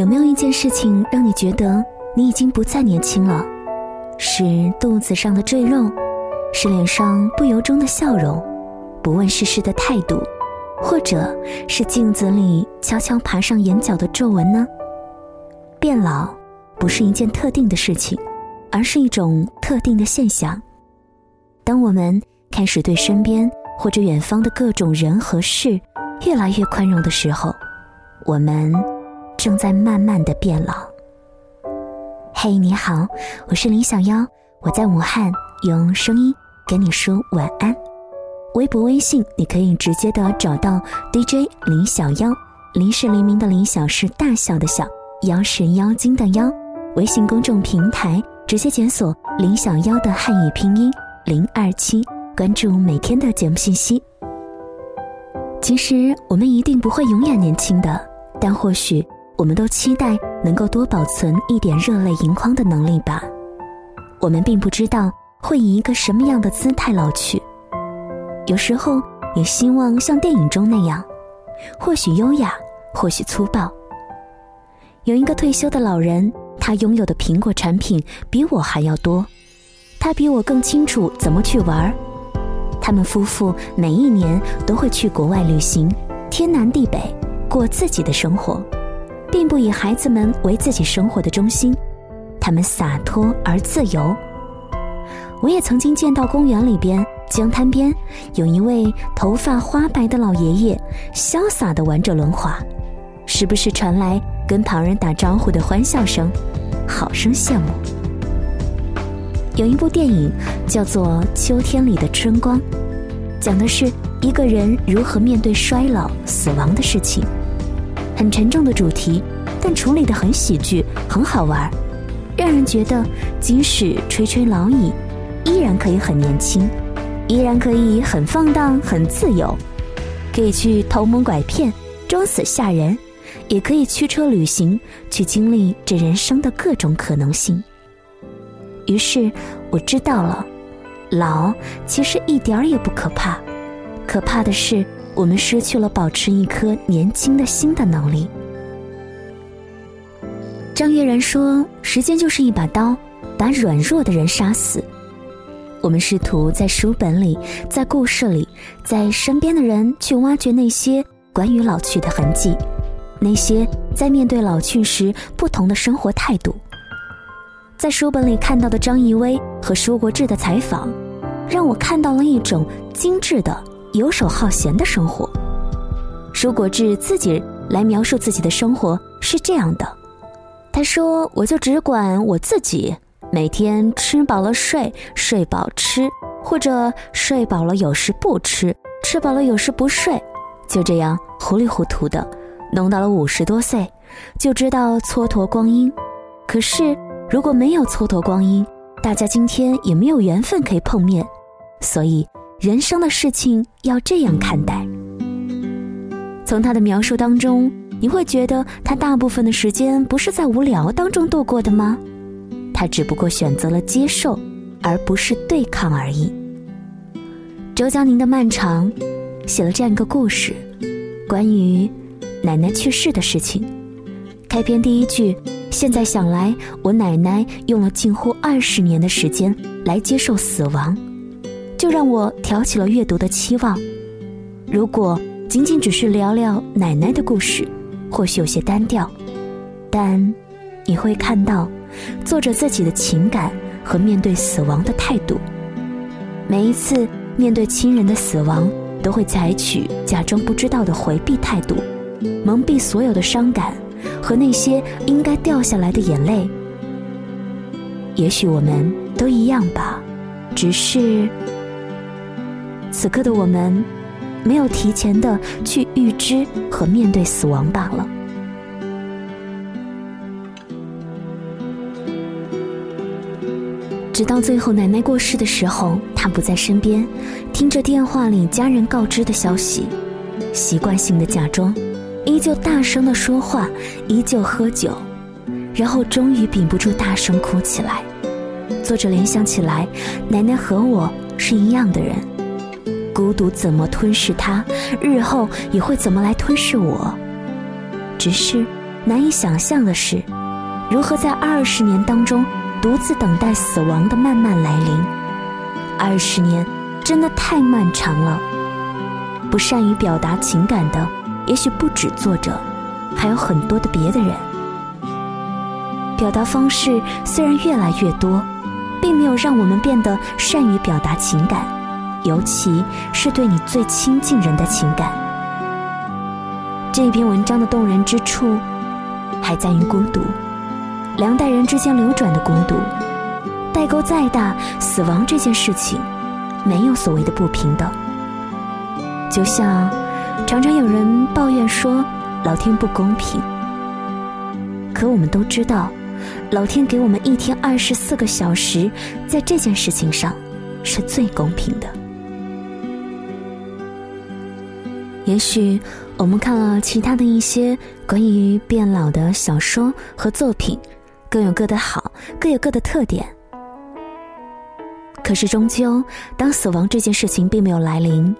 有没有一件事情让你觉得你已经不再年轻了？是肚子上的赘肉，是脸上不由衷的笑容，不问世事的态度，或者是镜子里悄悄爬上眼角的皱纹呢？变老不是一件特定的事情，而是一种特定的现象。当我们开始对身边或者远方的各种人和事越来越宽容的时候，我们。正在慢慢的变老。嘿，你好，我是林小妖，我在武汉用声音跟你说晚安。微博、微信你可以直接的找到 DJ 林小妖，林是黎明的林，小是大小的小，妖是妖精的妖。微信公众平台直接检索林小妖的汉语拼音零二七，关注每天的节目信息。其实我们一定不会永远年轻的，但或许。我们都期待能够多保存一点热泪盈眶的能力吧。我们并不知道会以一个什么样的姿态老去，有时候也希望像电影中那样，或许优雅，或许粗暴。有一个退休的老人，他拥有的苹果产品比我还要多，他比我更清楚怎么去玩。他们夫妇每一年都会去国外旅行，天南地北，过自己的生活。并不以孩子们为自己生活的中心，他们洒脱而自由。我也曾经见到公园里边江滩边有一位头发花白的老爷爷，潇洒地玩着轮滑，时不时传来跟旁人打招呼的欢笑声，好生羡慕。有一部电影叫做《秋天里的春光》，讲的是一个人如何面对衰老、死亡的事情。很沉重的主题，但处理的很喜剧，很好玩，让人觉得即使垂垂老矣，依然可以很年轻，依然可以很放荡、很自由，可以去偷蒙拐骗、装死吓人，也可以驱车旅行，去经历这人生的各种可能性。于是我知道了，老其实一点儿也不可怕，可怕的是。我们失去了保持一颗年轻的心的能力。张悦然说：“时间就是一把刀，把软弱的人杀死。”我们试图在书本里、在故事里、在身边的人去挖掘那些关于老去的痕迹，那些在面对老去时不同的生活态度。在书本里看到的张艺薇和舒国志的采访，让我看到了一种精致的。游手好闲的生活，舒国志自己来描述自己的生活是这样的：他说：“我就只管我自己，每天吃饱了睡，睡饱吃，或者睡饱了有时不吃，吃饱了有时不睡，就这样糊里糊涂的，弄到了五十多岁，就知道蹉跎光阴。可是如果没有蹉跎光阴，大家今天也没有缘分可以碰面，所以。”人生的事情要这样看待。从他的描述当中，你会觉得他大部分的时间不是在无聊当中度过的吗？他只不过选择了接受，而不是对抗而已。周江宁的《漫长》写了这样一个故事，关于奶奶去世的事情。开篇第一句：“现在想来，我奶奶用了近乎二十年的时间来接受死亡。”就让我挑起了阅读的期望。如果仅仅只是聊聊奶奶的故事，或许有些单调，但你会看到作者自己的情感和面对死亡的态度。每一次面对亲人的死亡，都会采取假装不知道的回避态度，蒙蔽所有的伤感和那些应该掉下来的眼泪。也许我们都一样吧，只是。此刻的我们，没有提前的去预知和面对死亡罢了。直到最后奶奶过世的时候，他不在身边，听着电话里家人告知的消息，习惯性的假装，依旧大声的说话，依旧喝酒，然后终于屏不住大声哭起来。作者联想起来，奶奶和我是一样的人。孤独怎么吞噬他，日后也会怎么来吞噬我。只是难以想象的是，如何在二十年当中独自等待死亡的慢慢来临。二十年真的太漫长了。不善于表达情感的，也许不止作者，还有很多的别的人。表达方式虽然越来越多，并没有让我们变得善于表达情感，尤其是对你最亲近人的情感。这篇文章的动人之处，还在于孤独，两代人之间流转的孤独。代沟再大，死亡这件事情，没有所谓的不平等。就像常常有人抱怨说老天不公平，可我们都知道，老天给我们一天二十四个小时，在这件事情上是最公平的。也许我们看了其他的一些关于变老的小说和作品，各有各的好，各有各的特点。可是终究，当死亡这件事情并没有来临。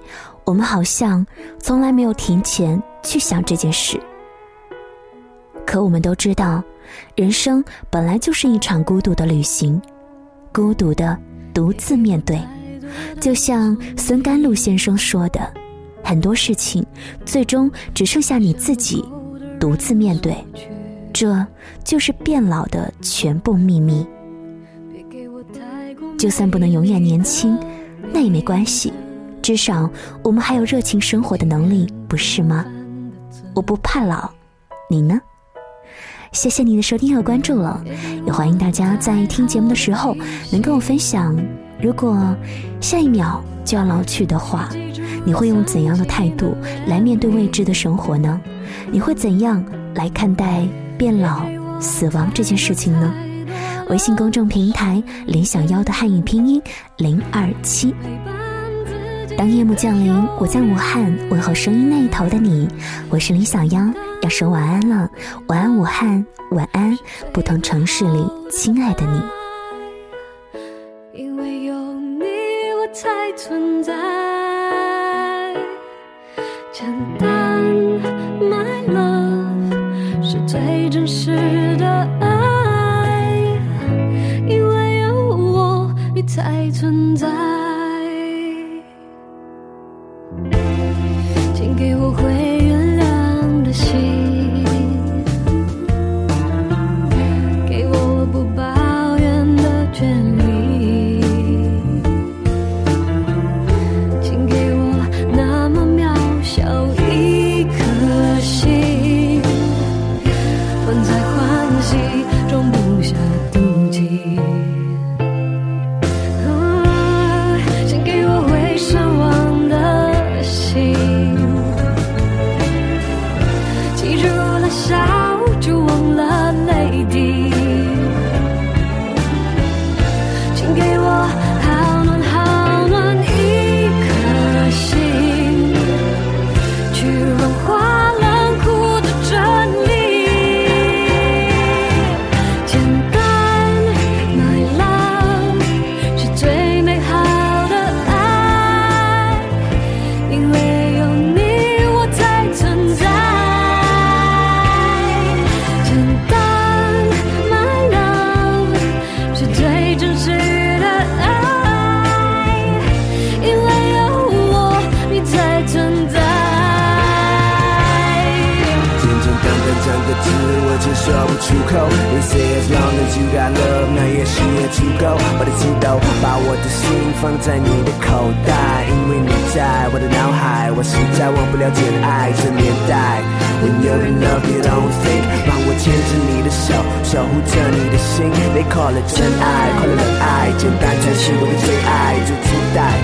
我们好像从来没有提前去想这件事，可我们都知道，人生本来就是一场孤独的旅行，孤独的独自面对。就像孙甘露先生说的，很多事情最终只剩下你自己独自面对，这就是变老的全部秘密。就算不能永远年轻，那也没关系。至少我们还有热情生活的能力，不是吗？我不怕老，你呢？谢谢你的收听和关注了，也欢迎大家在听节目的时候能跟我分享，如果下一秒就要老去的话，你会用怎样的态度来面对未知的生活呢？你会怎样来看待变老、死亡这件事情呢？微信公众平台林小妖的汉语拼音零二七。当夜幕降临，我在武汉问候声音那一头的你，我是李小妖，要说晚安了，晚安武汉，晚安不同城市里亲爱的你。因为有你，我才存在。时的爱。因为有我，你才存在。，They say as long as you got love，那也许也足够。我的激动，把我的心放在你的口袋，因为你在我的脑海，我实在忘不了简爱这年代。When you're in love, you don't think，让我牵着你的手，守护着你的心。They call it 真爱，快乐的爱，简单才是我的最爱，最期待，